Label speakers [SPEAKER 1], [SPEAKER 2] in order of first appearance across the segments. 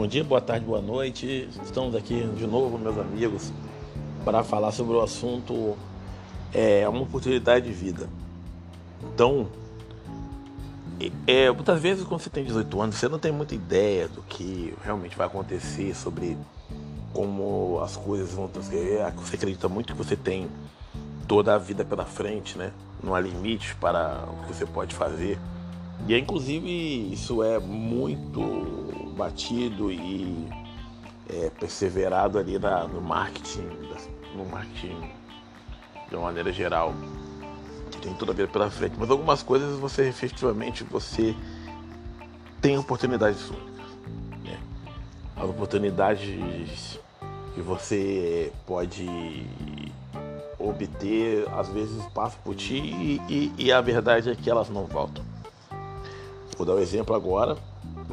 [SPEAKER 1] Bom dia, boa tarde, boa noite. Estamos aqui de novo, meus amigos, para falar sobre o assunto é uma oportunidade de vida. Então, é, muitas vezes quando você tem 18 anos, você não tem muita ideia do que realmente vai acontecer, sobre como as coisas vão transcorrer. Você acredita muito que você tem toda a vida pela frente, né? Não há limite para o que você pode fazer. E inclusive isso é muito batido e é, perseverado ali na, no marketing, no marketing de uma maneira geral, que tem toda a vida pela frente. Mas algumas coisas você efetivamente você tem oportunidades únicas. Né? As oportunidades que você pode obter, às vezes passa por ti e, e, e a verdade é que elas não voltam. Vou dar um exemplo agora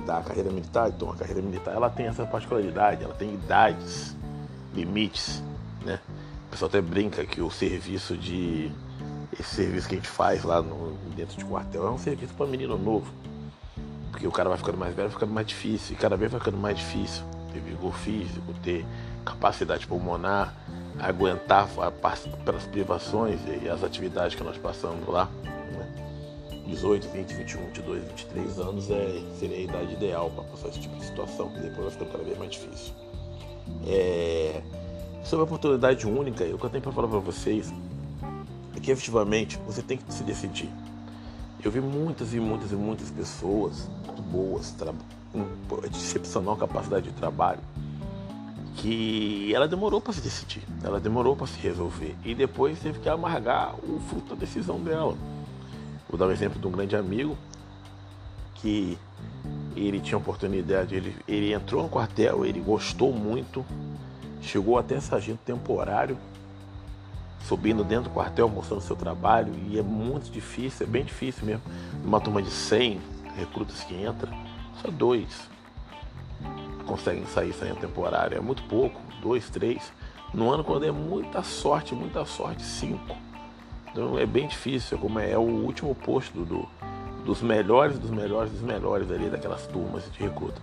[SPEAKER 1] da carreira militar. Então, a carreira militar ela tem essa particularidade, ela tem idades, limites, né? O pessoal até brinca que o serviço de esse serviço que a gente faz lá no, dentro de quartel é um serviço para menino novo. Porque o cara vai ficando mais velho, vai ficando mais difícil. E cada vez vai ficando mais difícil ter vigor físico, ter capacidade pulmonar, aguentar pelas privações e as atividades que nós passamos lá. 18, 20, 21, 22, 23 anos é, seria a idade ideal para passar esse tipo de situação, que depois vai ficando cada vez mais difícil. É, sobre a oportunidade única, o que eu tenho para falar para vocês é que efetivamente você tem que se decidir. Eu vi muitas e muitas e muitas pessoas muito boas, com excepcional capacidade de trabalho, que ela demorou para se decidir, ela demorou para se resolver e depois teve que amargar o fruto da decisão dela. Vou dar um exemplo de um grande amigo que ele tinha oportunidade, ele, ele entrou no quartel, ele gostou muito, chegou até sargento temporário, subindo dentro do quartel, mostrando seu trabalho, e é muito difícil, é bem difícil mesmo. Numa turma de 100 recrutas que entra, só dois conseguem sair saindo temporário, é muito pouco, dois, três. No ano, quando é muita sorte, muita sorte, cinco. Então é bem difícil, como é, é o último posto do, dos melhores, dos melhores, dos melhores ali daquelas turmas de recruta.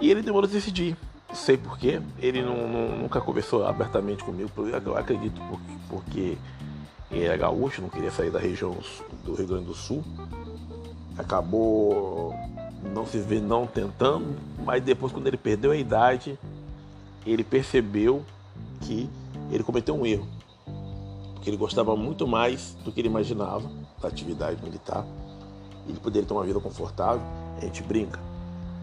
[SPEAKER 1] E ele demorou a decidir. Sei porquê. Ele não, não, nunca conversou abertamente comigo, eu acredito porque, porque ele é gaúcho, não queria sair da região do Rio Grande do Sul. Acabou não se vê não tentando, mas depois quando ele perdeu a idade, ele percebeu que ele cometeu um erro porque ele gostava muito mais do que ele imaginava da atividade militar. Ele poderia ter uma vida confortável, a gente brinca.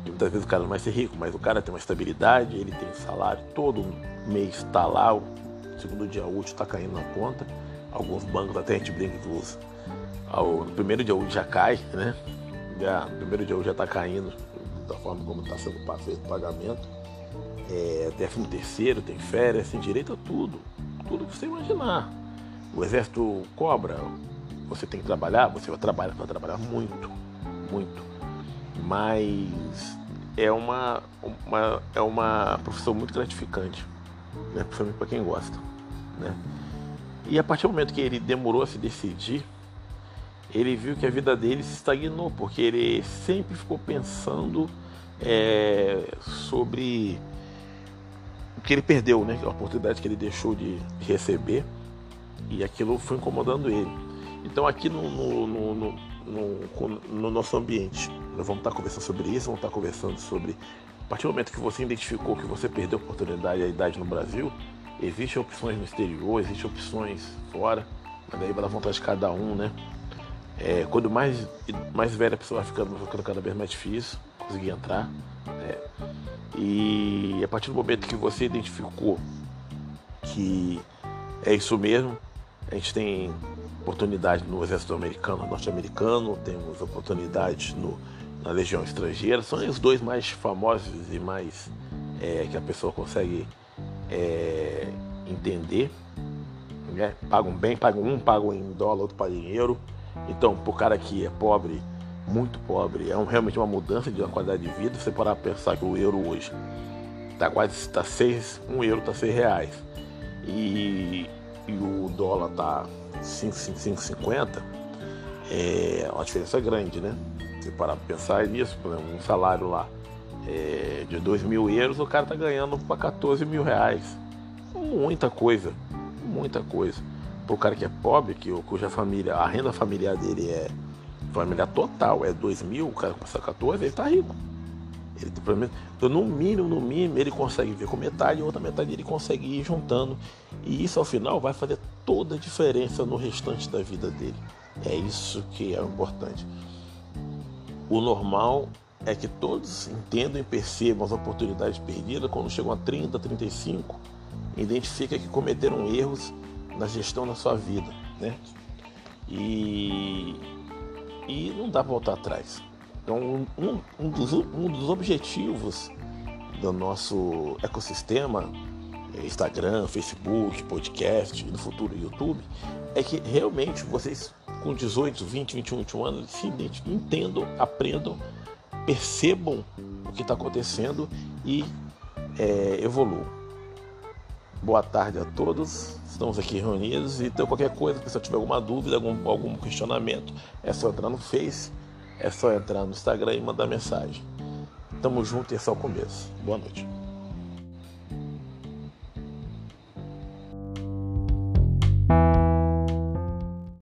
[SPEAKER 1] E muitas vezes o cara não vai ser rico, mas o cara tem uma estabilidade, ele tem salário, todo mês está lá, o segundo dia útil está caindo na conta. Alguns bancos até a gente brinca que usa. No primeiro dia útil já cai, né? Já, no primeiro dia útil já está caindo da forma como está sendo feito o pagamento. É, décimo terceiro, tem férias, tem direito a tudo. Tudo que você imaginar. O exército cobra, você tem que trabalhar, você vai trabalhar, vai trabalhar muito, muito. Mas é uma, uma, é uma profissão muito gratificante, né? principalmente para quem gosta. Né? E a partir do momento que ele demorou a se decidir, ele viu que a vida dele se estagnou, porque ele sempre ficou pensando é, sobre o que ele perdeu, né? a oportunidade que ele deixou de receber e aquilo foi incomodando ele. Então aqui no, no, no, no, no nosso ambiente, nós vamos estar conversando sobre isso, vamos estar conversando sobre. A partir do momento que você identificou que você perdeu a oportunidade e a idade no Brasil, existem opções no exterior, existem opções fora, mas daí vai dar vontade de cada um, né? É, quando mais, mais velha a pessoa vai ficando, vai ficando cada vez mais difícil conseguir entrar. Né? E a partir do momento que você identificou que é isso mesmo, a gente tem oportunidade no exército americano, norte-americano, temos oportunidades no, na legião estrangeira. São os dois mais famosos e mais é, que a pessoa consegue é, entender. Né? Pagam bem, pagam um pagam em dólar, outro paga em euro. Então, para o cara que é pobre, muito pobre, é um, realmente uma mudança de uma qualidade de vida. Você parar pensar que o euro hoje está quase tá seis, um euro está seis reais. E e o dólar tá 5,50, é uma diferença grande, né? Se parar para pensar nisso, por exemplo, um salário lá é, de 2 mil euros, o cara tá ganhando para 14 mil reais. Muita coisa, muita coisa. Pro cara que é pobre, que, cuja família, a renda familiar dele é familiar total, é 2 mil, o cara passa 14, ele tá rico. Ele, então, no mínimo, no mínimo, ele consegue ver com metade e outra metade ele consegue ir juntando. E isso ao final vai fazer toda a diferença no restante da vida dele. É isso que é importante. O normal é que todos entendam e percebam as oportunidades perdidas quando chegam a 30, 35, identifica que cometeram erros na gestão da sua vida, né? E, e não dá para voltar atrás. Então, um, um, dos, um dos objetivos do nosso ecossistema, é, Instagram, Facebook, podcast e no futuro YouTube, é que realmente vocês com 18, 20, 21, 21 anos se entendam, aprendam, percebam o que está acontecendo e é, evoluam. Boa tarde a todos, estamos aqui reunidos então qualquer coisa, se você tiver alguma dúvida, algum, algum questionamento, é só entrar no Face é só entrar no Instagram e mandar mensagem. Tamo junto e é só o começo. Boa noite.